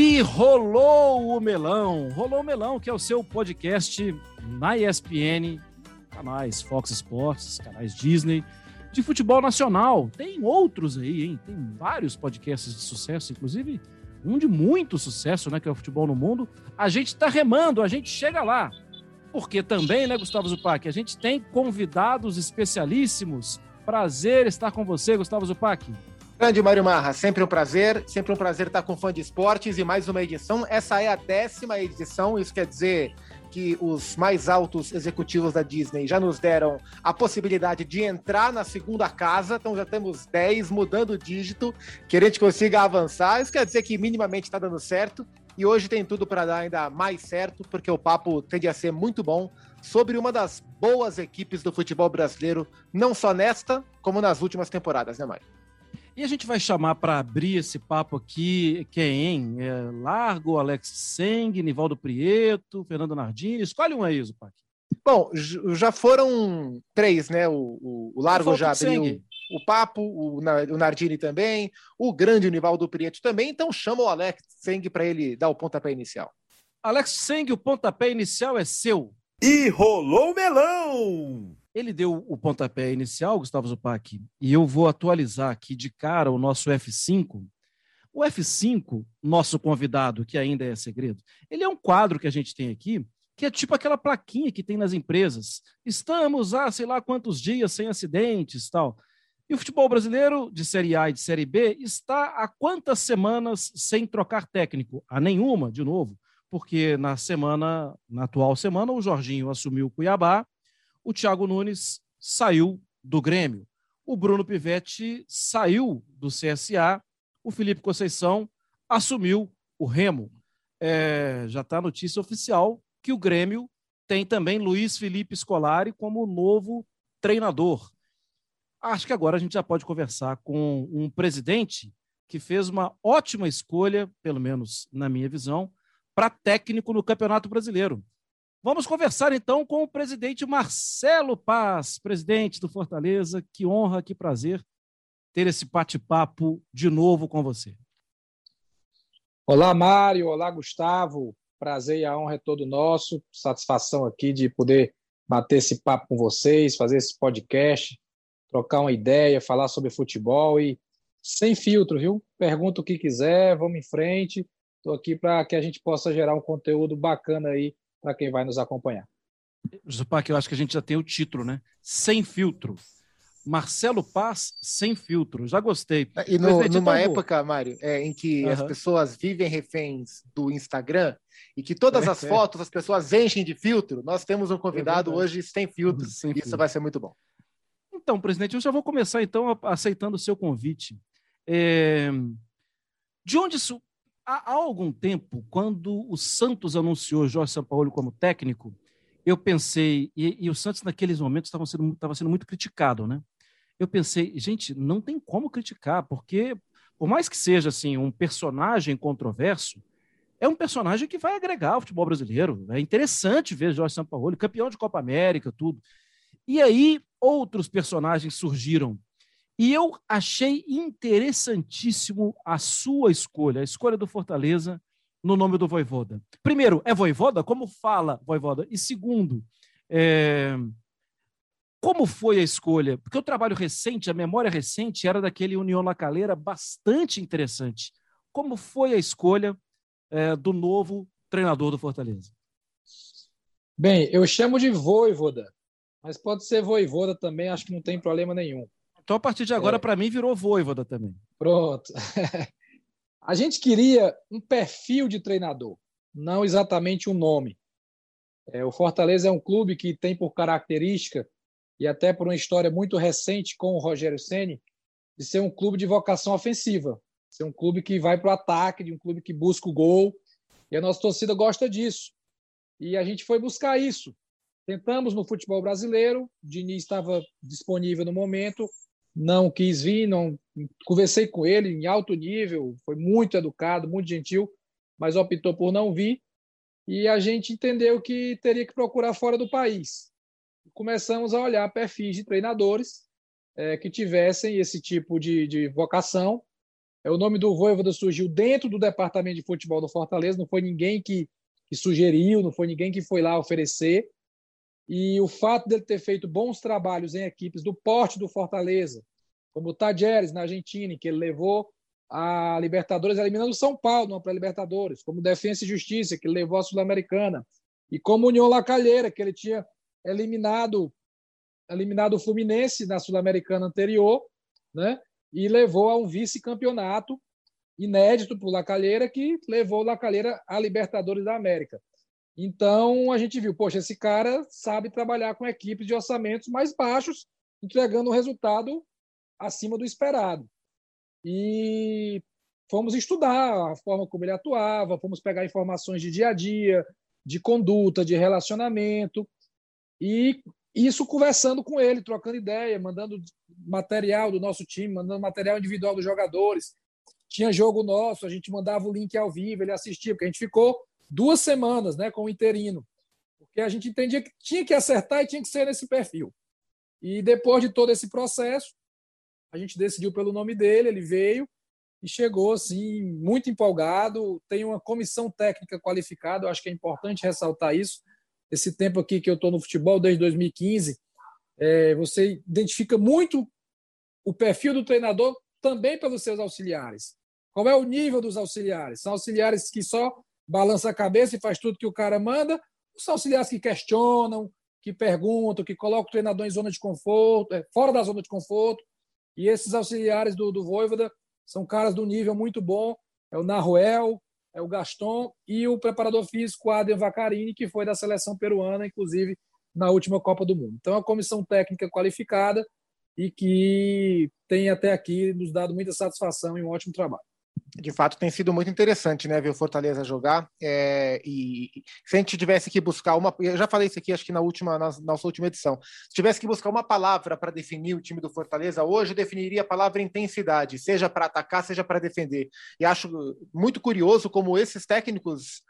E rolou o melão, rolou o melão, que é o seu podcast na ESPN, canais Fox Sports, canais Disney, de futebol nacional. Tem outros aí, hein? Tem vários podcasts de sucesso, inclusive um de muito sucesso, né? Que é o Futebol no Mundo. A gente tá remando, a gente chega lá. Porque também, né, Gustavo Zupac, a gente tem convidados especialíssimos. Prazer estar com você, Gustavo Zupac. Grande Mário Marra, sempre um prazer, sempre um prazer estar com fã de esportes e mais uma edição. Essa é a décima edição, isso quer dizer que os mais altos executivos da Disney já nos deram a possibilidade de entrar na segunda casa, então já temos 10 mudando o dígito, que a gente consiga avançar. Isso quer dizer que minimamente está dando certo e hoje tem tudo para dar ainda mais certo, porque o papo tende a ser muito bom sobre uma das boas equipes do futebol brasileiro, não só nesta, como nas últimas temporadas, né, Mário? E a gente vai chamar para abrir esse papo aqui quem? É Largo, Alex Seng, Nivaldo Prieto, Fernando Nardini. Escolhe um aí, Zupac. Bom, já foram três, né? O, o, o Largo já abriu o papo, o, o Nardini também, o grande Nivaldo Prieto também. Então chama o Alex Seng para ele dar o pontapé inicial. Alex Seng, o pontapé inicial é seu. E rolou o melão! Ele deu o pontapé inicial, Gustavo Zupac, e eu vou atualizar aqui de cara o nosso F5. O F5, nosso convidado, que ainda é segredo, ele é um quadro que a gente tem aqui, que é tipo aquela plaquinha que tem nas empresas. Estamos há sei lá quantos dias sem acidentes tal. E o futebol brasileiro, de Série A e de Série B, está há quantas semanas sem trocar técnico? A nenhuma, de novo, porque na semana, na atual semana, o Jorginho assumiu o Cuiabá o Thiago Nunes saiu do Grêmio. O Bruno Pivetti saiu do CSA. O Felipe Conceição assumiu o Remo. É, já está a notícia oficial que o Grêmio tem também Luiz Felipe Scolari como novo treinador. Acho que agora a gente já pode conversar com um presidente que fez uma ótima escolha, pelo menos na minha visão, para técnico no Campeonato Brasileiro. Vamos conversar então com o presidente Marcelo Paz, presidente do Fortaleza. Que honra, que prazer ter esse bate-papo de novo com você. Olá, Mário. Olá, Gustavo. Prazer e a honra é todo nosso. Satisfação aqui de poder bater esse papo com vocês, fazer esse podcast, trocar uma ideia, falar sobre futebol e sem filtro, viu? Pergunta o que quiser, vamos em frente. Estou aqui para que a gente possa gerar um conteúdo bacana aí para quem vai nos acompanhar. Zupac, eu acho que a gente já tem o título, né? Sem filtro. Marcelo Paz sem filtro. Já gostei. E no, numa época, Mário, é, em que uhum. as pessoas vivem reféns do Instagram e que todas é, as é. fotos as pessoas enchem de filtro, nós temos um convidado hoje sem filtro. Sem Isso filtro. vai ser muito bom. Então, presidente, eu já vou começar então aceitando o seu convite. É... De onde isso há, há algum tempo, quando o Santos anunciou Jorge Sampaoli como técnico, eu pensei, e, e o Santos naqueles momentos estava sendo, sendo muito criticado, né? Eu pensei, gente, não tem como criticar, porque por mais que seja assim um personagem controverso, é um personagem que vai agregar ao futebol brasileiro. É interessante ver Jorge Sampaoli, campeão de Copa América, tudo. E aí outros personagens surgiram e eu achei interessantíssimo a sua escolha, a escolha do Fortaleza no nome do Voivoda. Primeiro, é Voivoda? Como fala Voivoda? E segundo, é... como foi a escolha? Porque o trabalho recente, a memória recente, era daquele União La Calera bastante interessante. Como foi a escolha é, do novo treinador do Fortaleza? Bem, eu chamo de Voivoda, mas pode ser Voivoda também, acho que não tem problema nenhum. Então, a partir de agora, é. para mim, virou voivoda também. Pronto. a gente queria um perfil de treinador, não exatamente um nome. É, o Fortaleza é um clube que tem por característica, e até por uma história muito recente com o Rogério Ceni, de ser um clube de vocação ofensiva, ser um clube que vai para o ataque, de um clube que busca o gol, e a nossa torcida gosta disso. E a gente foi buscar isso. Tentamos no futebol brasileiro, o Diniz estava disponível no momento, não quis vir, não conversei com ele em alto nível, foi muito educado, muito gentil, mas optou por não vir e a gente entendeu que teria que procurar fora do país. Começamos a olhar perfis de treinadores é, que tivessem esse tipo de, de vocação É, o nome do Voivoda surgiu dentro do departamento de futebol do Fortaleza, não foi ninguém que, que sugeriu, não foi ninguém que foi lá oferecer. E o fato dele ter feito bons trabalhos em equipes do porte do Fortaleza, como o Tajeres na Argentina, que ele levou a Libertadores eliminando o São Paulo na pré-Libertadores, como Defensa e Justiça, que levou a Sul-Americana, e como União Lacalheira, que ele tinha eliminado eliminado o Fluminense na Sul-Americana anterior, né? E levou a um vice-campeonato inédito para o Lacalheira, que levou o Lacalheira à Libertadores da América. Então a gente viu, poxa, esse cara sabe trabalhar com equipes de orçamentos mais baixos, entregando um resultado acima do esperado. E fomos estudar a forma como ele atuava, fomos pegar informações de dia a dia, de conduta, de relacionamento, e isso conversando com ele, trocando ideia, mandando material do nosso time, mandando material individual dos jogadores. Tinha jogo nosso, a gente mandava o link ao vivo, ele assistia, porque a gente ficou duas semanas né, com o interino, porque a gente entendia que tinha que acertar e tinha que ser nesse perfil. E depois de todo esse processo, a gente decidiu pelo nome dele, ele veio e chegou assim muito empolgado. Tem uma comissão técnica qualificada, eu acho que é importante ressaltar isso. Esse tempo aqui que eu estou no futebol desde 2015, é, você identifica muito o perfil do treinador também pelos seus auxiliares. Qual é o nível dos auxiliares? São auxiliares que só balança a cabeça e faz tudo que o cara manda, são auxiliares que questionam, que perguntam, que colocam o treinador em zona de conforto, é, fora da zona de conforto. E esses auxiliares do, do Voivoda são caras do nível muito bom. É o Naruel, é o Gaston e o preparador físico Adem Vacarini, que foi da seleção peruana, inclusive na última Copa do Mundo. Então, é uma comissão técnica qualificada e que tem até aqui nos dado muita satisfação e um ótimo trabalho de fato tem sido muito interessante, né, ver o Fortaleza jogar. É, e se a gente tivesse que buscar uma, eu já falei isso aqui, acho que na última, na nossa última edição, se tivesse que buscar uma palavra para definir o time do Fortaleza hoje, eu definiria a palavra intensidade, seja para atacar, seja para defender. E acho muito curioso como esses técnicos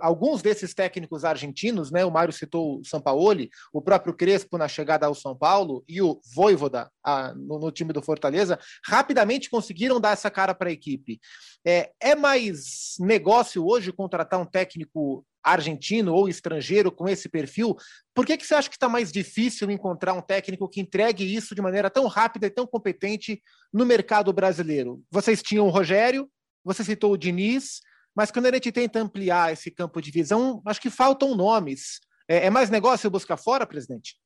alguns desses técnicos argentinos, né, o Mário citou o Sampaoli, o próprio Crespo na chegada ao São Paulo e o Voivoda uh, no, no, time do Fortaleza, rapidamente conseguiram dar essa cara para a equipe. É, é mais negócio hoje contratar um técnico argentino ou estrangeiro com esse perfil? Por que, que você acha que está mais difícil encontrar um técnico que entregue isso de maneira tão rápida e tão competente no mercado brasileiro? Vocês tinham o Rogério, você citou o Diniz, mas quando a gente tenta ampliar esse campo de visão, acho que faltam nomes. É, é mais negócio buscar fora, presidente?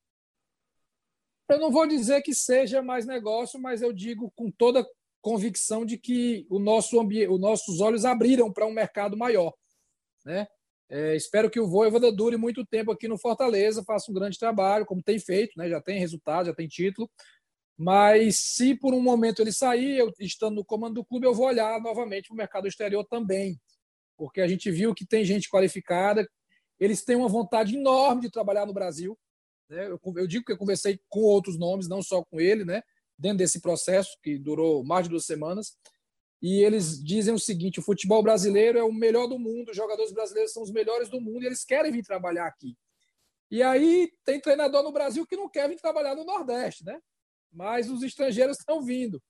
Eu não vou dizer que seja mais negócio, mas eu digo com toda convicção de que o nosso os nossos olhos abriram para um mercado maior. Né? É, espero que o Voivoda dure muito tempo aqui no Fortaleza, faça um grande trabalho, como tem feito, né? já tem resultado, já tem título. Mas se por um momento ele sair, eu estando no comando do clube, eu vou olhar novamente para o mercado exterior também porque a gente viu que tem gente qualificada, eles têm uma vontade enorme de trabalhar no Brasil. Né? Eu, eu, digo que eu conversei com outros nomes, não só com ele, né? dentro desse processo, que durou mais de duas semanas, e eles dizem o seguinte: o futebol brasileiro é o melhor do mundo, os jogadores brasileiros são os melhores do mundo e eles querem vir trabalhar aqui. E aí tem treinador no Brasil que não quer vir trabalhar no Nordeste, né? Mas os estrangeiros estão vindo.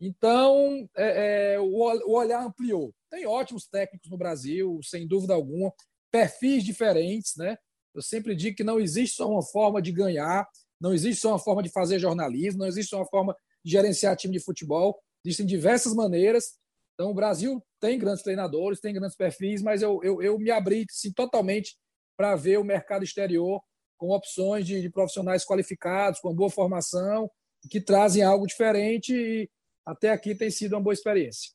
Então, é, é, o, o olhar ampliou. Tem ótimos técnicos no Brasil, sem dúvida alguma, perfis diferentes, né? Eu sempre digo que não existe só uma forma de ganhar, não existe só uma forma de fazer jornalismo, não existe só uma forma de gerenciar time de futebol, existem diversas maneiras. Então, o Brasil tem grandes treinadores, tem grandes perfis, mas eu, eu, eu me abri sim, totalmente para ver o mercado exterior com opções de, de, profissionais qualificados, com boa formação, que trazem algo diferente e até aqui tem sido uma boa experiência.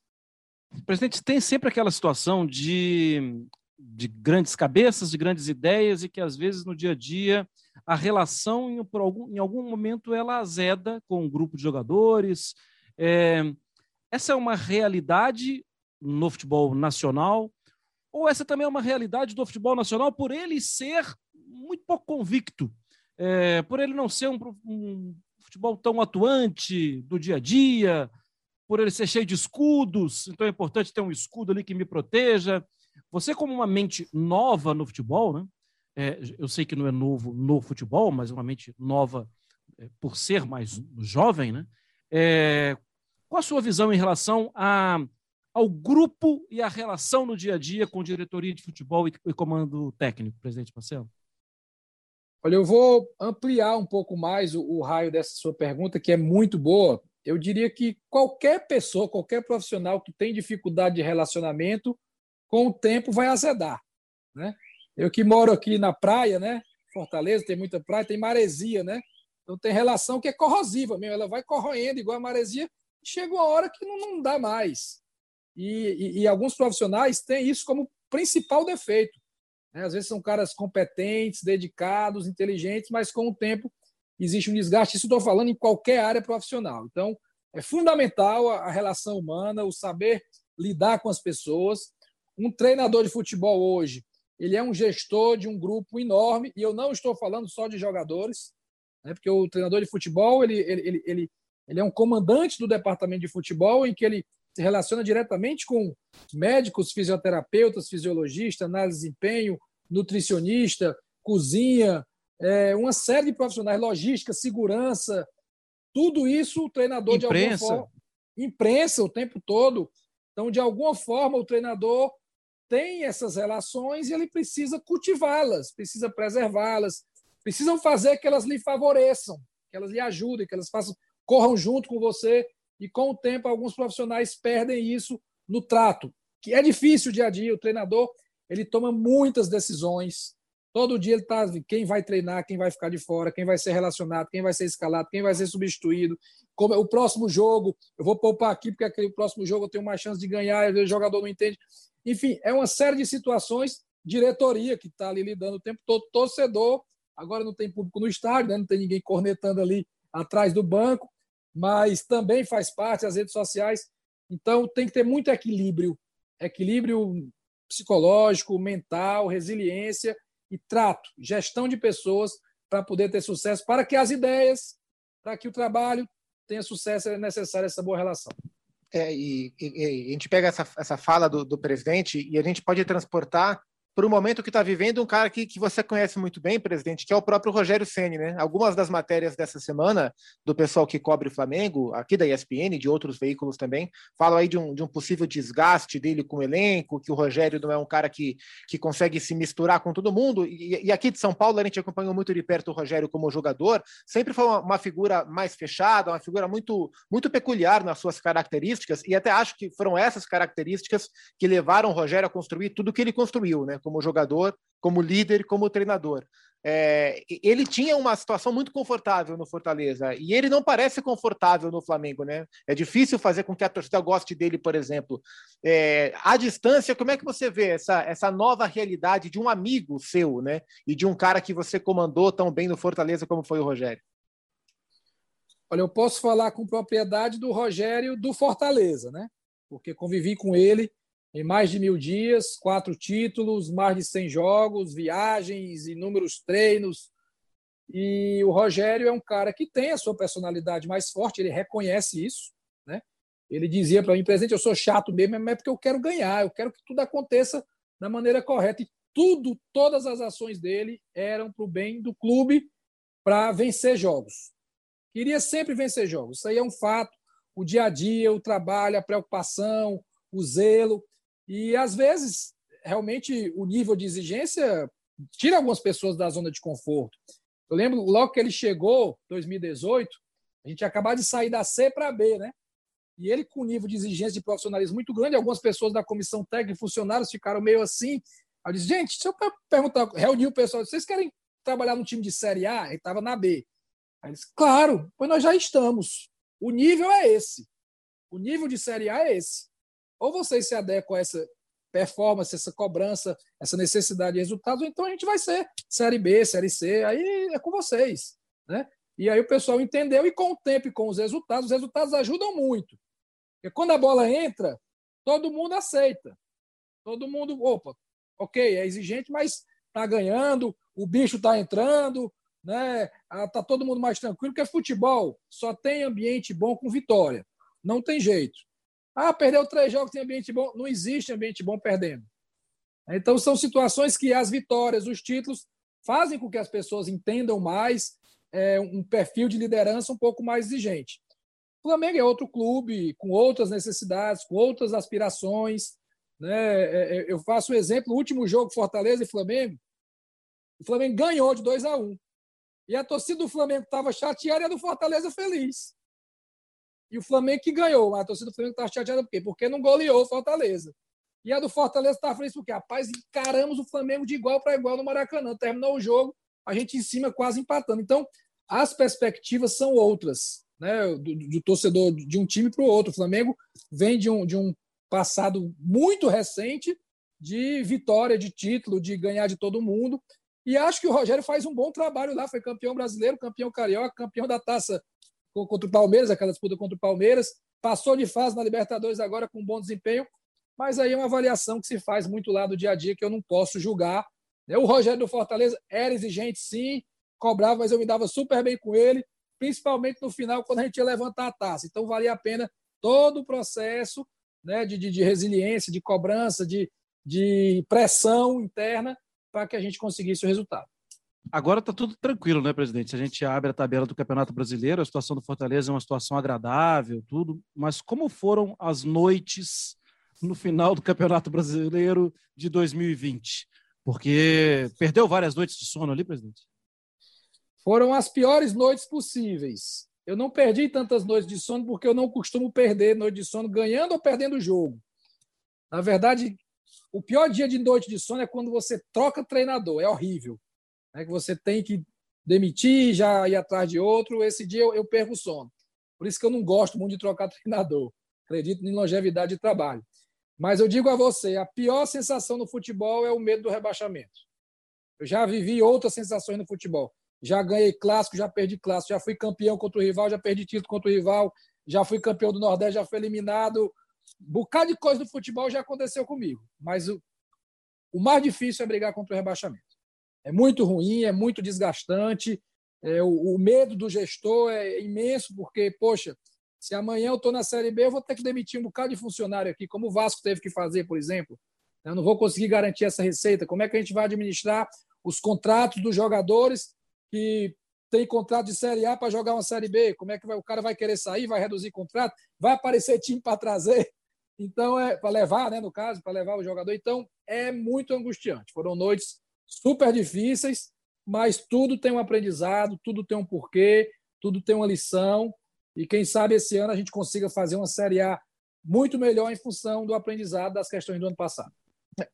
Presidente, tem sempre aquela situação de, de grandes cabeças, de grandes ideias, e que às vezes no dia a dia a relação, em, algum, em algum momento, ela azeda com um grupo de jogadores. É, essa é uma realidade no futebol nacional, ou essa também é uma realidade do futebol nacional por ele ser muito pouco convicto, é, por ele não ser um, um futebol tão atuante do dia a dia, por ele ser cheio de escudos, então é importante ter um escudo ali que me proteja. Você, como uma mente nova no futebol, né? É, eu sei que não é novo no futebol, mas uma mente nova é, por ser mais jovem, né? É, Qual a sua visão em relação a, ao grupo e a relação no dia a dia com diretoria de futebol e, e comando técnico, presidente Marcelo? Olha, eu vou ampliar um pouco mais o, o raio dessa sua pergunta, que é muito boa. Eu diria que qualquer pessoa, qualquer profissional que tem dificuldade de relacionamento, com o tempo vai azedar. Né? Eu que moro aqui na praia, né? Fortaleza tem muita praia, tem maresia, né? Então tem relação que é corrosiva mesmo, ela vai corroendo igual a maresia, chega uma hora que não, não dá mais. E, e, e, alguns profissionais têm isso como principal defeito. Né? Às vezes são caras competentes, dedicados, inteligentes, mas com o tempo existe um desgaste. Isso estou falando em qualquer área profissional. Então, é fundamental a, relação humana, o saber lidar com as pessoas. Um treinador de futebol hoje, ele é um gestor de um grupo enorme, e eu não estou falando só de jogadores, né? porque o treinador de futebol ele, ele, ele, ele é um comandante do departamento de futebol em que ele se relaciona diretamente com médicos, fisioterapeutas, fisiologistas, análise de desempenho, nutricionista, cozinha, é, uma série de profissionais, logística, segurança, tudo isso o treinador imprensa. de alguma forma. Imprensa o tempo todo. Então, de alguma forma, o treinador tem essas relações e ele precisa cultivá-las, precisa preservá-las, precisam fazer que elas lhe favoreçam, que elas lhe ajudem, que elas façam, corram junto com você. E com o tempo, alguns profissionais perdem isso no trato, que é difícil dia a dia. O treinador ele toma muitas decisões, Todo dia ele está quem vai treinar, quem vai ficar de fora, quem vai ser relacionado, quem vai ser escalado, quem vai ser substituído. Como o próximo jogo, eu vou poupar aqui porque aquele próximo jogo eu tenho mais chance de ganhar, e o jogador não entende. Enfim, é uma série de situações. Diretoria que está ali lidando o tempo todo, torcedor. Agora não tem público no estádio, né? não tem ninguém cornetando ali atrás do banco, mas também faz parte das redes sociais. Então tem que ter muito equilíbrio, equilíbrio psicológico, mental, resiliência e trato, gestão de pessoas para poder ter sucesso, para que as ideias, para que o trabalho tenha sucesso, é necessária essa boa relação. É, e, e, e, a gente pega essa, essa fala do, do presidente e a gente pode transportar para o momento que está vivendo um cara que, que você conhece muito bem, presidente, que é o próprio Rogério Ceni, né? Algumas das matérias dessa semana do pessoal que cobre o Flamengo, aqui da ESPN, de outros veículos também, falam aí de um, de um possível desgaste dele com o elenco, que o Rogério não é um cara que, que consegue se misturar com todo mundo. E, e aqui de São Paulo a gente acompanhou muito de perto o Rogério como jogador, sempre foi uma, uma figura mais fechada, uma figura muito, muito peculiar nas suas características, e até acho que foram essas características que levaram o Rogério a construir tudo que ele construiu, né? Como jogador, como líder, como treinador. É, ele tinha uma situação muito confortável no Fortaleza e ele não parece confortável no Flamengo, né? É difícil fazer com que a torcida goste dele, por exemplo. É, à distância, como é que você vê essa, essa nova realidade de um amigo seu, né? E de um cara que você comandou tão bem no Fortaleza como foi o Rogério? Olha, eu posso falar com propriedade do Rogério do Fortaleza, né? Porque convivi com ele em mais de mil dias, quatro títulos, mais de 100 jogos, viagens, inúmeros treinos. E o Rogério é um cara que tem a sua personalidade mais forte, ele reconhece isso. Né? Ele dizia para mim, presidente, eu sou chato mesmo, mas é porque eu quero ganhar, eu quero que tudo aconteça da maneira correta. E tudo, todas as ações dele eram para o bem do clube, para vencer jogos. Queria sempre vencer jogos, isso aí é um fato. O dia a dia, o trabalho, a preocupação, o zelo. E, às vezes, realmente, o nível de exigência tira algumas pessoas da zona de conforto. Eu lembro, logo que ele chegou, 2018, a gente acabou de sair da C para B, né? E ele, com nível de exigência de profissionalismo muito grande, algumas pessoas da comissão técnica, funcionários, ficaram meio assim. Eu disse, gente, se eu perguntar, reunir o pessoal, vocês querem trabalhar no time de Série A? Ele estava na B. Aí eles, claro, pois nós já estamos. O nível é esse. O nível de Série A é esse. Ou vocês se adequam a essa performance, essa cobrança, essa necessidade de resultados, ou então a gente vai ser Série B, Série C, aí é com vocês. Né? E aí o pessoal entendeu, e com o tempo e com os resultados, os resultados ajudam muito. Porque quando a bola entra, todo mundo aceita. Todo mundo, opa, ok, é exigente, mas está ganhando, o bicho está entrando, né? Ah, tá todo mundo mais tranquilo, porque futebol só tem ambiente bom com vitória. Não tem jeito. Ah, perdeu três jogos, tem ambiente bom. Não existe ambiente bom perdendo. Então, são situações que as vitórias, os títulos, fazem com que as pessoas entendam mais é, um perfil de liderança um pouco mais exigente. O Flamengo é outro clube, com outras necessidades, com outras aspirações. Né? É, é, eu faço um exemplo: o último jogo Fortaleza e Flamengo, o Flamengo ganhou de 2 a 1 E a torcida do Flamengo estava chateada e a do Fortaleza feliz. E o Flamengo que ganhou. A torcida do Flamengo estava chateada por quê? Porque não goleou o Fortaleza. E a do Fortaleza estava feliz porque, rapaz, encaramos o Flamengo de igual para igual no Maracanã. Terminou o jogo, a gente em cima quase empatando. Então, as perspectivas são outras né, do, do torcedor de um time para o outro. O Flamengo vem de um, de um passado muito recente de vitória, de título, de ganhar de todo mundo. E acho que o Rogério faz um bom trabalho lá. Foi campeão brasileiro, campeão carioca, campeão da taça contra o Palmeiras, aquela disputa contra o Palmeiras. Passou de fase na Libertadores agora com bom desempenho. Mas aí é uma avaliação que se faz muito lá do dia a dia que eu não posso julgar. O Rogério do Fortaleza era exigente, sim, cobrava, mas eu me dava super bem com ele principalmente no final, quando a gente ia levantar a taça. Então, valia a pena todo o processo né, de, de, de resiliência, de cobrança, de, de pressão interna para que a gente conseguisse o resultado. Agora está tudo tranquilo, né, presidente? A gente abre a tabela do Campeonato Brasileiro, a situação do Fortaleza é uma situação agradável, tudo. Mas como foram as noites no final do Campeonato Brasileiro de 2020? Porque perdeu várias noites de sono ali, presidente? Foram as piores noites possíveis. Eu não perdi tantas noites de sono porque eu não costumo perder noite de sono ganhando ou perdendo o jogo. Na verdade, o pior dia de noite de sono é quando você troca treinador. É horrível. É que você tem que demitir, já ir atrás de outro. Esse dia eu, eu perco o sono. Por isso que eu não gosto muito de trocar treinador. Acredito em longevidade de trabalho. Mas eu digo a você, a pior sensação no futebol é o medo do rebaixamento. Eu já vivi outras sensações no futebol já ganhei clássico, já perdi clássico, já fui campeão contra o rival, já perdi título contra o rival, já fui campeão do Nordeste, já fui eliminado. Um bocado de coisa do futebol já aconteceu comigo, mas o, o mais difícil é brigar contra o rebaixamento. É muito ruim, é muito desgastante. É, o, o medo do gestor é imenso, porque, poxa, se amanhã eu estou na Série B, eu vou ter que demitir um bocado de funcionário aqui, como o Vasco teve que fazer, por exemplo. Eu não vou conseguir garantir essa receita. Como é que a gente vai administrar os contratos dos jogadores que tem contrato de Série A para jogar uma Série B. Como é que vai, o cara vai querer sair, vai reduzir contrato, vai aparecer time para trazer. Então, é para levar, né, no caso, para levar o jogador. Então, é muito angustiante. Foram noites super difíceis, mas tudo tem um aprendizado, tudo tem um porquê, tudo tem uma lição. E quem sabe esse ano a gente consiga fazer uma Série A muito melhor em função do aprendizado das questões do ano passado.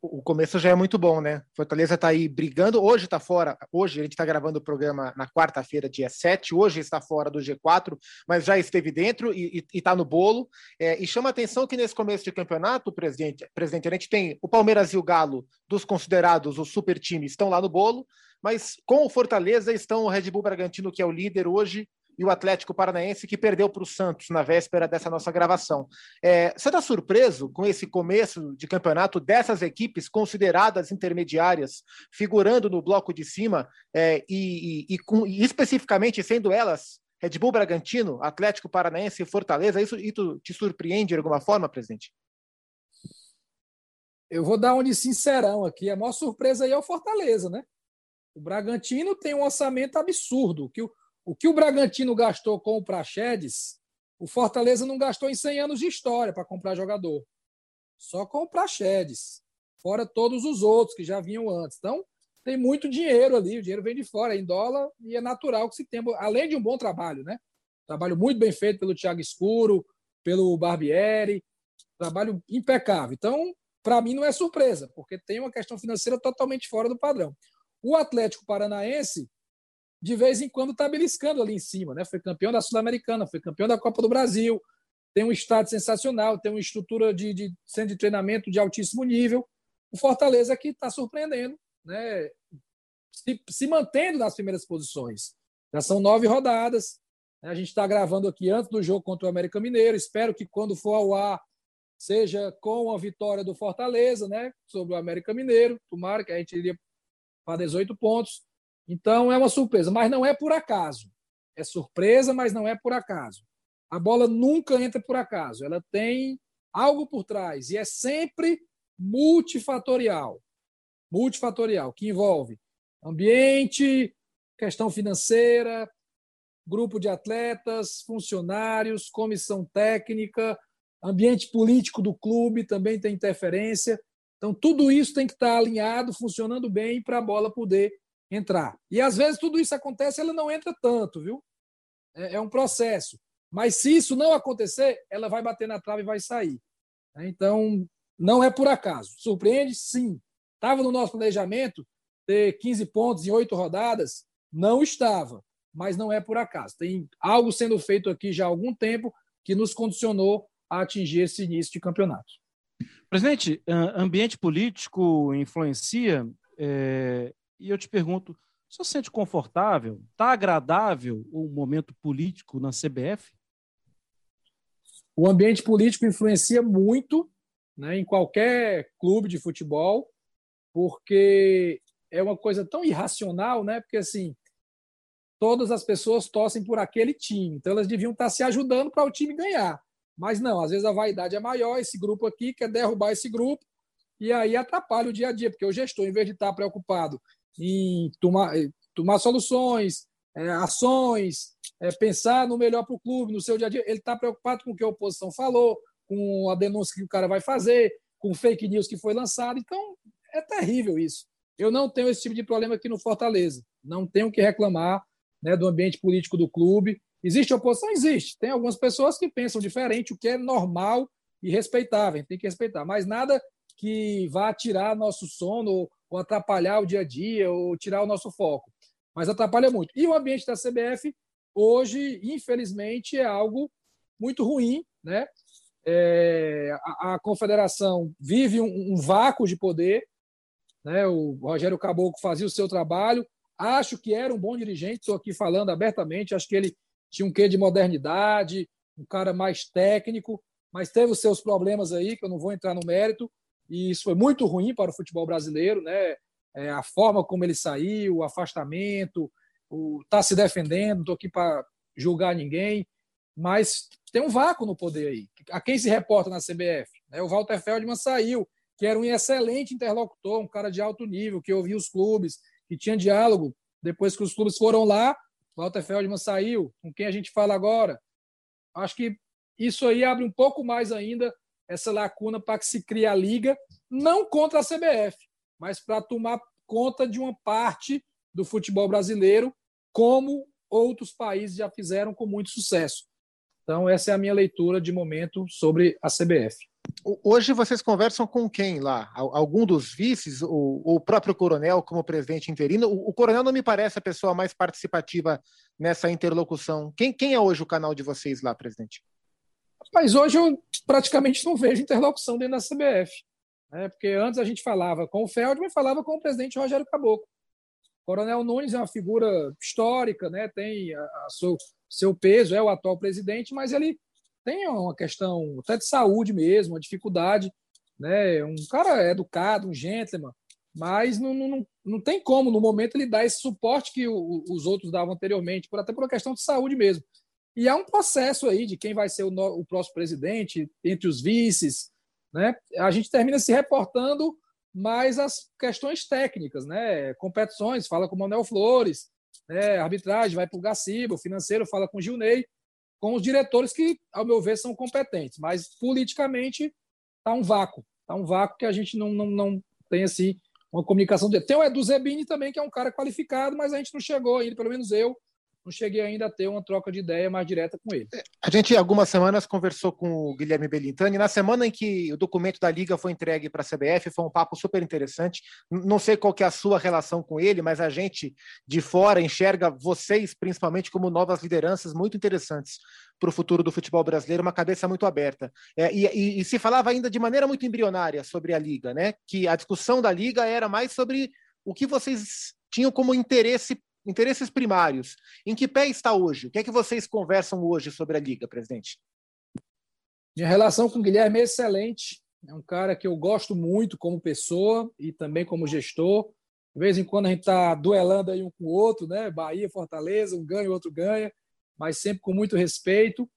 O começo já é muito bom, né? Fortaleza está aí brigando. Hoje está fora. Hoje a gente está gravando o programa na quarta-feira, dia 7. Hoje está fora do G4, mas já esteve dentro e está no bolo. É, e chama atenção que nesse começo de campeonato, presidente, presidente, a gente tem o Palmeiras e o Galo, dos considerados os super times, estão lá no bolo. Mas com o Fortaleza estão o Red Bull Bragantino, que é o líder hoje, e o Atlético Paranaense, que perdeu para o Santos na véspera dessa nossa gravação. É, você está surpreso com esse começo de campeonato dessas equipes consideradas intermediárias, figurando no bloco de cima, é, e, e, e, com, e, especificamente sendo elas Red Bull Bragantino, Atlético Paranaense e Fortaleza? Isso, isso te surpreende de alguma forma, presidente? Eu vou dar um de sincerão aqui. A maior surpresa aí é o Fortaleza, né? O Bragantino tem um orçamento absurdo, que o o que o Bragantino gastou com o Praxedes, o Fortaleza não gastou em 100 anos de história para comprar jogador. Só com o Praxedes. Fora todos os outros que já vinham antes. Então, tem muito dinheiro ali, o dinheiro vem de fora, em dólar, e é natural que se tenha, além de um bom trabalho, né? Trabalho muito bem feito pelo Thiago Escuro, pelo Barbieri, trabalho impecável. Então, para mim não é surpresa, porque tem uma questão financeira totalmente fora do padrão. O Atlético Paranaense de vez em quando está beliscando ali em cima, né? Foi campeão da Sul-Americana, foi campeão da Copa do Brasil, tem um estádio sensacional, tem uma estrutura de, de centro de treinamento de altíssimo nível. O Fortaleza que está surpreendendo, né? Se, se, mantendo nas primeiras posições. Já são nove rodadas. Né? A gente está gravando aqui antes do jogo contra o América Mineiro. Espero que quando for ao ar seja com a vitória do Fortaleza, né? Sobre o América Mineiro. Tomara que a gente iria para 18 pontos. Então é uma surpresa, mas não é por acaso. É surpresa, mas não é por acaso. A bola nunca entra por acaso, ela tem algo por trás e é sempre multifatorial. Multifatorial, que envolve ambiente, questão financeira, grupo de atletas, funcionários, comissão técnica, ambiente político do clube também tem interferência. Então, tudo isso tem que estar alinhado, funcionando bem para a bola poder entrar. E às vezes tudo isso acontece, ela não entra tanto, viu? É, é um processo. Mas se isso não acontecer, ela vai bater na trave e vai sair. Então, não é por acaso. Surpreende? Sim. Estava no nosso planejamento ter 15 pontos em oito rodadas? Não estava, mas não é por acaso. Tem algo sendo feito aqui já há algum tempo que nos condicionou a atingir esse início de campeonato. Presidente, ambiente político influencia, é, e eu te pergunto, você se sente confortável? Está agradável o momento político na CBF? O ambiente político influencia muito né, em qualquer clube de futebol, porque é uma coisa tão irracional, né? Porque assim, todas as pessoas torcem por aquele time, então elas deviam estar se ajudando para o time ganhar. Mas não, às vezes a vaidade é maior, esse grupo aqui quer derrubar esse grupo, e aí atrapalha o dia a dia, porque o gestor, em vez de estar preocupado em tomar, tomar soluções, é, ações, é, pensar no melhor para o clube, no seu dia a dia, ele está preocupado com o que a oposição falou, com a denúncia que o cara vai fazer, com fake news que foi lançado. Então, é terrível isso. Eu não tenho esse tipo de problema aqui no Fortaleza. Não tenho que reclamar né, do ambiente político do clube. Existe oposição? Existe. Tem algumas pessoas que pensam diferente, o que é normal e respeitável, tem que respeitar. Mas nada que vá tirar nosso sono ou atrapalhar o dia a dia ou tirar o nosso foco. Mas atrapalha muito. E o ambiente da CBF, hoje, infelizmente, é algo muito ruim. Né? É, a, a, confederação vive um, um vácuo de poder. Né? O Rogério Caboclo fazia o seu trabalho. Acho que era um bom dirigente, estou aqui falando abertamente. Acho que ele tinha um quê de modernidade, um cara mais técnico, mas teve os seus problemas aí, que eu não vou entrar no mérito, e isso foi muito ruim para o futebol brasileiro, né? É, a forma como ele saiu, o afastamento, o tá se defendendo, não estou aqui para julgar ninguém, mas tem um vácuo no poder aí. A quem se reporta na CBF? Né? O Walter Feldman saiu, que era um excelente interlocutor, um cara de alto nível, que ouvia os clubes, que tinha diálogo. Depois que os clubes foram lá, Walter Feldman saiu, com quem a gente fala agora. Acho que isso aí abre um pouco mais ainda essa lacuna para que se crie a liga, não contra a CBF, mas para tomar conta de uma parte do futebol brasileiro, como outros países já fizeram com muito sucesso. Então, essa é a minha leitura de momento sobre a CBF. Hoje vocês conversam com quem lá? Algum dos vices? O, o próprio coronel como presidente interino? O, o, coronel não me parece a pessoa mais participativa nessa interlocução. Quem, quem é hoje o canal de vocês lá, presidente? Mas hoje eu praticamente não vejo interlocução dentro da CBF. Né? Porque antes a gente falava com o Feldman falava com o presidente Rogério Caboclo. O Coronel Nunes é uma figura histórica, né? tem a, a seu, seu peso, é o atual presidente, mas ele tem uma questão até de saúde mesmo, uma dificuldade. Né? Um cara educado, um gentleman, mas não, não, não tem como, no momento, ele dar esse suporte que o, os outros davam anteriormente, por, até por uma questão de saúde mesmo. E há um processo aí de quem vai ser o, no, o próximo presidente, entre os vices. Né? A gente termina se reportando mais as questões técnicas, né? competições, fala com o Manuel Flores, né? arbitragem vai para o Gaciba, o financeiro fala com o Gilney, com os diretores que, ao meu ver, são competentes, mas politicamente está um vácuo, está um vácuo que a gente não, não, não tem assim uma comunicação. Tem o Edu Zebini também, que é um cara qualificado, mas a gente não chegou ainda, pelo menos eu, não cheguei ainda a ter uma troca de ideia mais direta com ele. A gente, algumas semanas, conversou com o Guilherme Belintani. Na semana em que o documento da Liga foi entregue para a CBF, foi um papo super interessante. Não sei qual que é a sua relação com ele, mas a gente de fora enxerga vocês, principalmente, como novas lideranças muito interessantes para o futuro do futebol brasileiro, uma cabeça muito aberta. É, e, e, e se falava ainda de maneira muito embrionária sobre a Liga, né? que a discussão da Liga era mais sobre o que vocês tinham como interesse interesses primários. Em que pé está hoje? O que é que vocês conversam hoje sobre a Liga, presidente? Minha relação com o Guilherme é excelente. É um cara que eu gosto muito como pessoa e também como gestor. De vez em quando a gente está duelando aí um com o outro, né? Bahia, Fortaleza, um ganha, o outro ganha, mas sempre com muito respeito.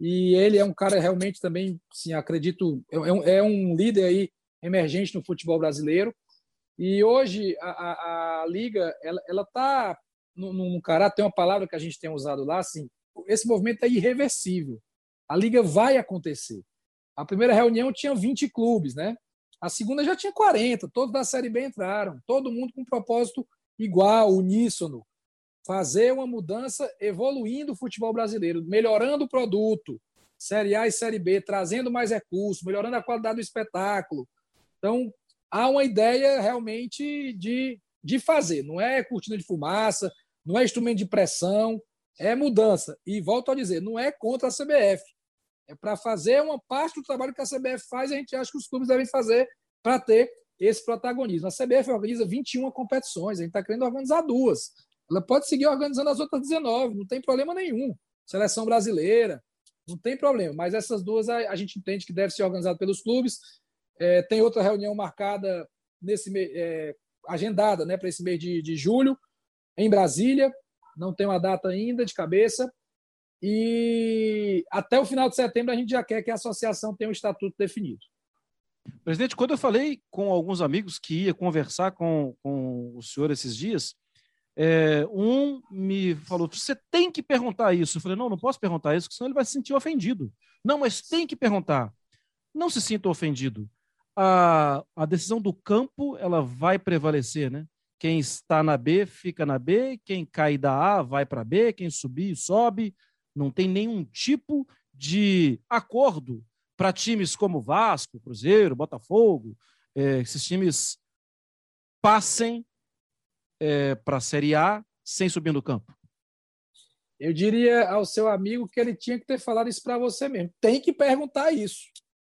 E ele é um cara realmente também, sim, acredito, é um, é um líder aí emergente no futebol brasileiro. E hoje a, a, a liga ela está no, no Cará tem uma palavra que a gente tem usado lá, assim, esse movimento é irreversível. A liga vai acontecer. A primeira reunião tinha 20 clubes, né? A segunda já tinha 40, todos da Série B entraram, todo mundo com um propósito igual, uníssono. Fazer uma mudança evoluindo o futebol brasileiro, melhorando o produto, Série A e Série B, trazendo mais recursos, melhorando a qualidade do espetáculo. Então, há uma ideia realmente de, de fazer, não é cortina de fumaça, não é instrumento de pressão, é mudança. E volto a dizer, não é contra a CBF. É para fazer uma parte do trabalho que a CBF faz, a gente acha que os clubes devem fazer para ter esse protagonismo. A CBF organiza 21 competições, a gente está querendo organizar duas. Ela pode seguir organizando as outras 19, não tem problema nenhum. Seleção brasileira, não tem problema. Mas essas duas a, a gente entende que deve ser organizado pelos clubes. É, tem outra reunião marcada nesse é, agendada né, para esse mês de, de julho, em Brasília. Não tem uma data ainda de cabeça. E até o final de setembro a gente já quer que a associação tenha um estatuto definido. Presidente, quando eu falei com alguns amigos que ia conversar com, com o senhor esses dias, é, um me falou: você tem que perguntar isso. Eu falei: não, não posso perguntar isso, senão ele vai se sentir ofendido. Não, mas tem que perguntar. Não se sinta ofendido. A, a decisão do campo ela vai prevalecer, né? Quem está na B fica na B, quem cai da A vai para B, quem subir sobe, não tem nenhum tipo de acordo para times como Vasco, Cruzeiro, Botafogo, é, esses times passem é, para a Série A sem subir no campo? Eu diria ao seu amigo que ele tinha que ter falado isso para você mesmo. Tem que perguntar isso.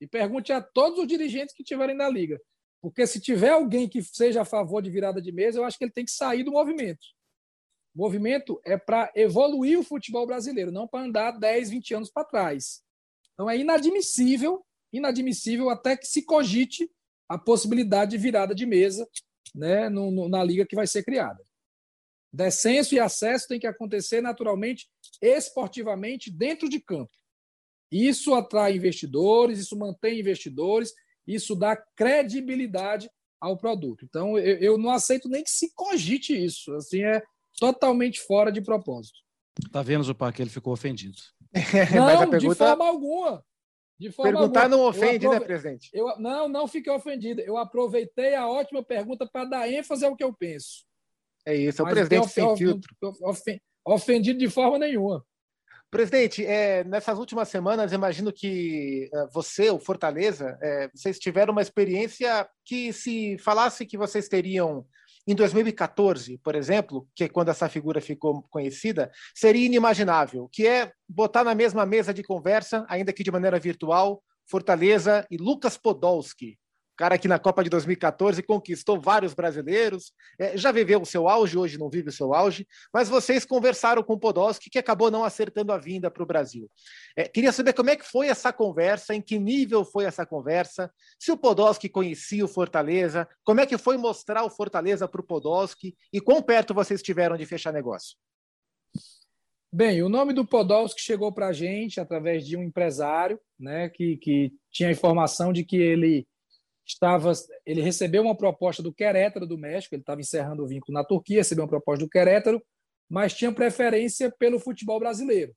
E pergunte a todos os dirigentes que estiverem na liga. Porque se tiver alguém que seja a favor de virada de mesa, eu acho que ele tem que sair do movimento. O movimento é para evoluir o futebol brasileiro, não para andar 10, 20 anos para trás. Então é inadmissível, inadmissível até que se cogite a possibilidade de virada de mesa né, no, no, na liga que vai ser criada. Descenso e acesso tem que acontecer naturalmente, esportivamente, dentro de campo. Isso atrai investidores, isso mantém investidores, isso dá credibilidade ao produto. Então, eu, eu não aceito nem que se cogite isso. Assim, é totalmente fora de propósito. Tá vendo, Zupar, que ele ficou ofendido. Não, pergunta... de forma alguma. De forma Perguntar alguma. não ofende, aprove... né, presidente? Eu, não, não fiquei ofendido. Eu aproveitei a ótima pergunta para dar ênfase ao que eu penso. É isso, é o Mas presidente sem filtro. Ofendido de forma nenhuma. Presidente, é, nessas últimas semanas, imagino que é, você, o Fortaleza, é, vocês tiveram uma experiência que, se falasse que vocês teriam em 2014, por exemplo, que é quando essa figura ficou conhecida, seria inimaginável, que é botar na mesma mesa de conversa, ainda que de maneira virtual, Fortaleza e Lucas Podolski, cara que na Copa de 2014 conquistou vários brasileiros, é, já viveu o seu auge, hoje não vive o seu auge, mas vocês conversaram com o Podolski, que acabou não acertando a vinda para o Brasil. É, queria saber como é que foi essa conversa, em que nível foi essa conversa, se o Podolski conhecia o Fortaleza, como é que foi mostrar o Fortaleza para o Podolski e quão perto vocês estiveram de fechar negócio? Bem, o nome do Podolski chegou para a gente através de um empresário, né, que, que tinha informação de que ele estava, ele recebeu uma proposta do Querétaro do México, ele estava encerrando o vínculo na Turquia, recebeu uma proposta do Querétaro, mas tinha preferência pelo futebol brasileiro.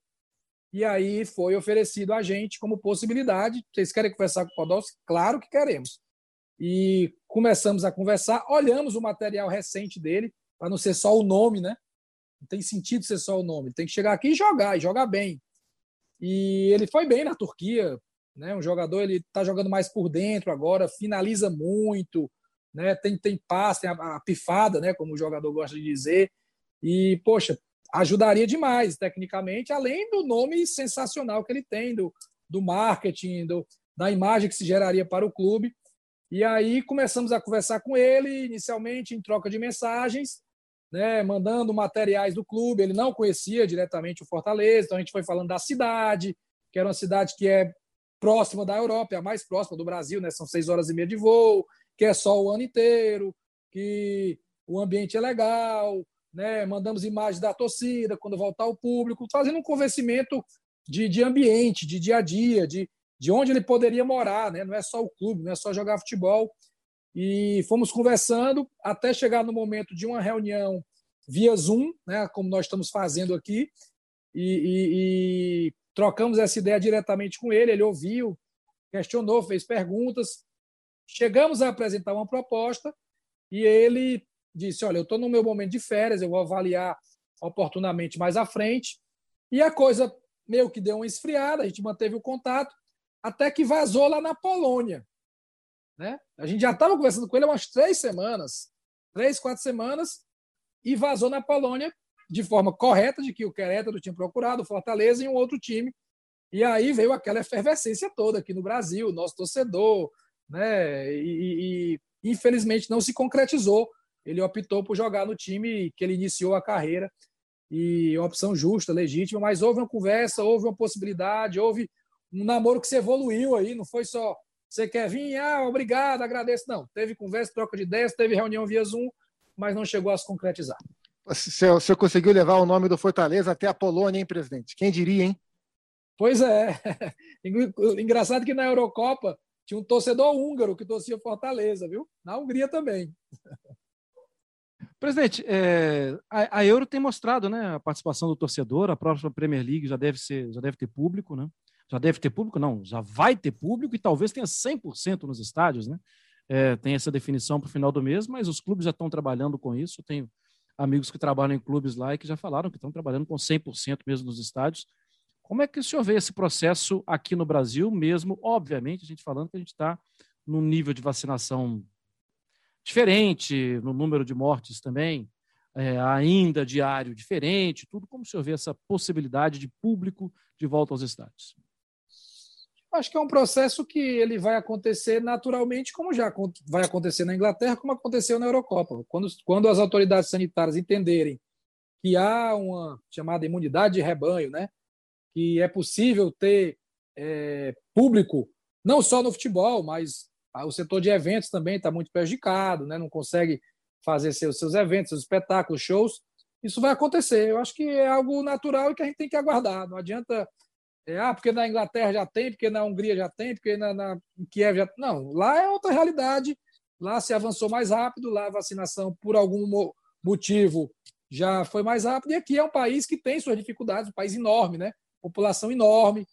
E aí foi oferecido a gente como possibilidade. Vocês querem conversar com o Podolski? Claro que queremos. E começamos a conversar, olhamos o material recente dele, para não ser só o nome, né? Não tem sentido ser só o nome. Tem que chegar aqui e jogar, e jogar bem. E ele foi bem na Turquia, né? Um jogador ele está jogando mais por dentro agora, finaliza muito, né? Tem tem passe, tem a, a, pifada, né? Como o jogador gosta de dizer. E poxa, ajudaria demais tecnicamente, além do nome sensacional que ele tem do, do marketing, do, da imagem que se geraria para o clube. E aí começamos a conversar com ele, inicialmente em troca de mensagens, né, mandando materiais do clube. Ele não conhecia diretamente o Fortaleza, então a gente foi falando da cidade, que era uma cidade que é próxima da Europa, é a mais próxima do Brasil, né? São seis horas e meia de voo, que é só o ano inteiro, que o ambiente é legal, né? Mandamos imagens da torcida quando voltar o público, fazendo um convencimento de, de ambiente, de dia a dia, de, de onde ele poderia morar, né? Não é só o clube, não é só jogar futebol. E fomos conversando até chegar no momento de uma reunião via Zoom, né, como nós estamos fazendo aqui, e, e, e trocamos essa ideia diretamente com ele. Ele ouviu, questionou, fez perguntas. Chegamos a apresentar uma proposta e ele disse: Olha, eu estou no meu momento de férias, eu vou avaliar oportunamente mais à frente. E a coisa meio que deu uma esfriada, a gente manteve o contato, até que vazou lá na Polônia. Né? A gente já estava conversando com ele há umas três semanas, três, quatro semanas, e vazou na Polônia de forma correta de que o Querétaro tinha procurado, o Fortaleza e um outro time. E aí veio aquela efervescência toda aqui no Brasil, nosso torcedor, né? E, e, infelizmente não se concretizou. Ele optou por jogar no time que ele iniciou a carreira e uma opção justa, legítima, mas houve uma conversa, houve uma possibilidade, houve um namoro que se evoluiu aí, não foi só você quer vir, ah, obrigado, agradeço. Não, teve conversa, troca de ideias, teve reunião via Zoom, mas não chegou a se concretizar. O senhor, o senhor conseguiu levar o nome do Fortaleza até a Polônia, hein, presidente? Quem diria, hein? Pois é. Engraçado que na Eurocopa tinha um torcedor húngaro que torcia Fortaleza, viu? Na Hungria também. Presidente, é, a, a, Euro tem mostrado né, a participação do torcedor, a próxima Premier League já deve, ser, já deve ter público, né? Já deve ter público, não, já vai ter público e talvez tenha 100% nos estádios, né? É, tem essa definição para o final do mês, mas os clubes já estão trabalhando com isso. Tenho amigos que trabalham em clubes lá e que já falaram que estão trabalhando com 100% mesmo nos estádios. Como é que o senhor vê esse processo aqui no Brasil, mesmo, obviamente, a gente falando que a gente está num nível de vacinação diferente, no número de mortes também, é, ainda diário diferente, tudo. Como o senhor vê essa possibilidade de público de volta aos estádios? Acho que é um processo que ele vai acontecer naturalmente, como já vai acontecer na Inglaterra, como aconteceu na Eurocopa. Quando, quando as autoridades sanitárias entenderem que há uma chamada imunidade de rebanho, né? que é possível ter é, público, não só no futebol, mas o setor de eventos também está muito prejudicado, né? não consegue fazer seus, seus eventos, seus espetáculos, shows. Isso vai acontecer. Eu acho que é algo natural e que a gente tem que aguardar. Não adianta, é, ah, porque na Inglaterra já tem, porque na Hungria já tem, porque na, na em Kiev já. Não, lá é outra realidade. Lá se avançou mais rápido, lá a vacinação, por algum motivo, já foi mais rápido. E aqui é um país que tem suas dificuldades, um país enorme, né? população enorme.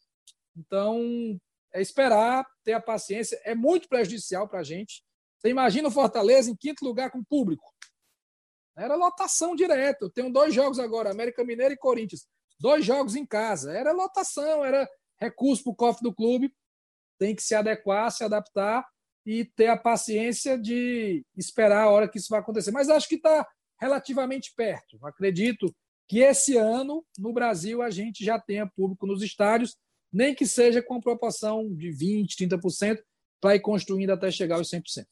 Então, é esperar, ter a paciência. É muito prejudicial para a gente. Você imagina o Fortaleza em quinto lugar com público. Era lotação direta. Eu tenho dois jogos agora, América Mineiro e Corinthians. Dois jogos em casa. Era lotação, era recurso para o cofre do clube. Tem que se adequar, se adaptar e ter a paciência de esperar a hora que isso vai acontecer. Mas acho que está relativamente perto. Acredito que esse ano, no Brasil, a gente já tenha público nos estádios, nem que seja com proporção de 20%, 30%, para ir construindo até chegar aos 100%.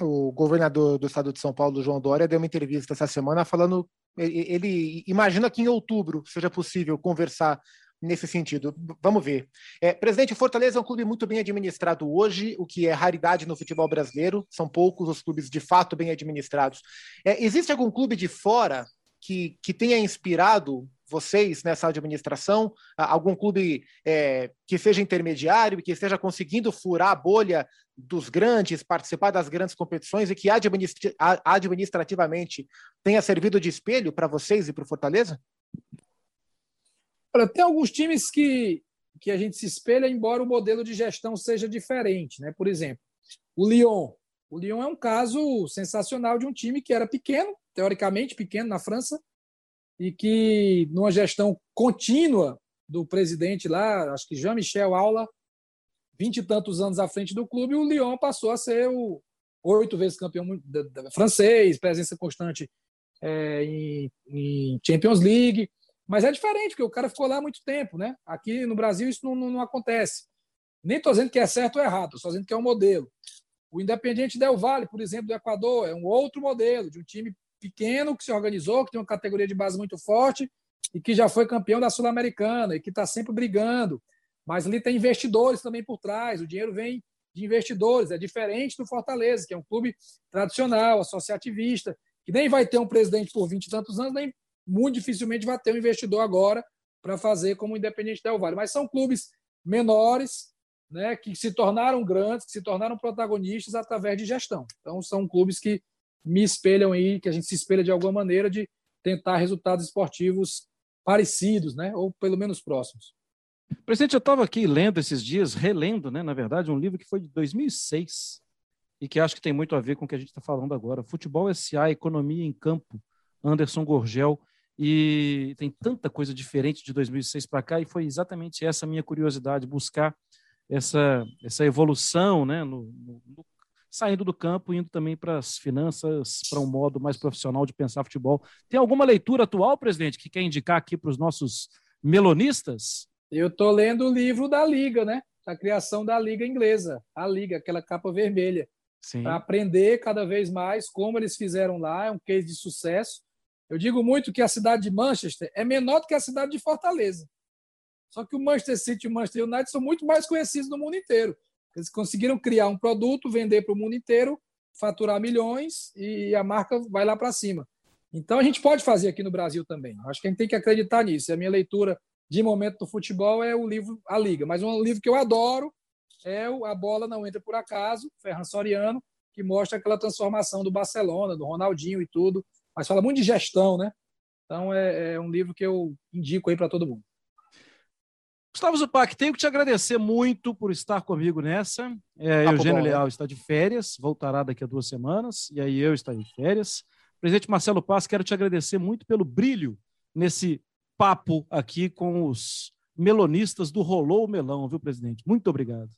O governador do estado de São Paulo, João Dória, deu uma entrevista essa semana falando. Ele imagina que em outubro seja possível conversar nesse sentido. Vamos ver. É, presidente, Fortaleza é um clube muito bem administrado hoje, o que é raridade no futebol brasileiro. São poucos os clubes de fato bem administrados. É, existe algum clube de fora que, que tenha inspirado vocês nessa administração? Algum clube é, que seja intermediário e que esteja conseguindo furar a bolha dos grandes, participar das grandes competições e que administra administrativamente tenha servido de espelho para vocês e para o Fortaleza? Olha, tem alguns times que, que a gente se espelha, embora o modelo de gestão seja diferente. Né? Por exemplo, o Lyon. O Lyon é um caso sensacional de um time que era pequeno, teoricamente pequeno na França, e que numa gestão contínua do presidente lá, acho que Jean-Michel Aula, vinte e tantos anos à frente do clube, o Lyon passou a ser o oito vezes campeão francês, presença constante é, em, em, Champions League. Mas é diferente, porque o cara ficou lá há muito tempo, né? Aqui no Brasil isso não, não, não acontece. Nem estou dizendo que é certo ou errado, estou dizendo que é um modelo. O Independiente Del Valle, por exemplo, do Equador, é um outro modelo de um time pequeno que se organizou, que tem uma categoria de base muito forte e que já foi campeão da Sul-Americana e que está sempre brigando. Mas ali tem investidores também por trás, o dinheiro vem de investidores, é diferente do Fortaleza, que é um clube tradicional, associativista, que nem vai ter um presidente por 20 e tantos anos, nem muito dificilmente vai ter um investidor agora para fazer como o Independente Del Vale. Mas são clubes menores, né, que se tornaram grandes, que se tornaram protagonistas através de gestão. Então, são clubes que me espelham aí, que a gente se espelha de alguma maneira de tentar resultados esportivos parecidos, né? ou pelo menos próximos. Presidente, eu estava aqui lendo esses dias, relendo, né, na verdade, um livro que foi de 2006 e que acho que tem muito a ver com o que a gente está falando agora. Futebol SA, Economia em Campo, Anderson Gorgel. E tem tanta coisa diferente de 2006 para cá, e foi exatamente essa minha curiosidade, buscar essa, essa evolução, né, no, no, saindo do campo, indo também para as finanças, para um modo mais profissional de pensar futebol. Tem alguma leitura atual, presidente, que quer indicar aqui para os nossos melonistas? Eu estou lendo o livro da Liga, né? A criação da Liga Inglesa, a Liga, aquela capa vermelha. Para aprender cada vez mais como eles fizeram lá, é um case de sucesso. Eu digo muito que a cidade de Manchester é menor do que a cidade de Fortaleza. Só que o Manchester City e o Manchester United são muito mais conhecidos no mundo inteiro. Eles conseguiram criar um produto, vender para o mundo inteiro, faturar milhões e a marca vai lá para cima. Então a gente pode fazer aqui no Brasil também. Acho que a gente tem que acreditar nisso. A minha leitura de momento do futebol é o livro A Liga, mas um livro que eu adoro é o A Bola Não Entra Por Acaso, Ferran Soriano, que mostra aquela transformação do Barcelona, do Ronaldinho e tudo, mas fala muito de gestão, né? Então é, é um livro que eu indico aí para todo mundo. Gustavo Zupac, tenho que te agradecer muito por estar comigo nessa. É, Eugênio bom, Leal né? está de férias, voltará daqui a duas semanas, e aí eu estarei de férias. Presidente Marcelo Paz, quero te agradecer muito pelo brilho nesse papo aqui com os melonistas do Rolou o Melão, viu, presidente? Muito obrigado.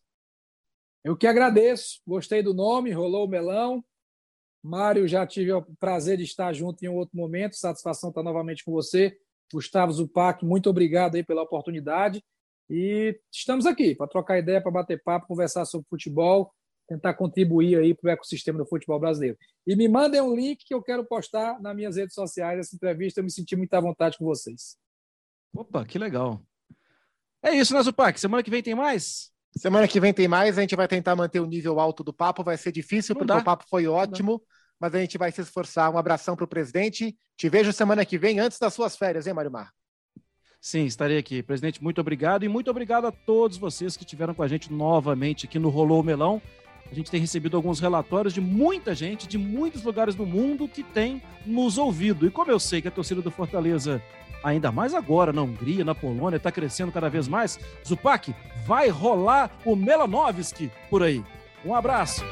Eu que agradeço, gostei do nome, Rolou o Melão. Mário, já tive o prazer de estar junto em um outro momento, satisfação estar novamente com você. Gustavo Zupac, muito obrigado aí pela oportunidade. E estamos aqui para trocar ideia, para bater papo, conversar sobre futebol, tentar contribuir aí para o ecossistema do futebol brasileiro. E me mandem um link que eu quero postar nas minhas redes sociais essa entrevista. Eu me senti muito à vontade com vocês. Opa, que legal. É isso, né, Zupac? Semana que vem tem mais? Semana que vem tem mais. A gente vai tentar manter o nível alto do papo. Vai ser difícil, Não porque dá. o papo foi ótimo. Mas a gente vai se esforçar. Um abração para o presidente. Te vejo semana que vem, antes das suas férias, hein, Mário Mar? Sim, estarei aqui. Presidente, muito obrigado e muito obrigado a todos vocês que estiveram com a gente novamente aqui no Rolou Melão. A gente tem recebido alguns relatórios de muita gente, de muitos lugares do mundo que tem nos ouvido. E como eu sei que a torcida do Fortaleza, ainda mais agora na Hungria, na Polônia, está crescendo cada vez mais, Zupac, vai rolar o Melanovski por aí. Um abraço.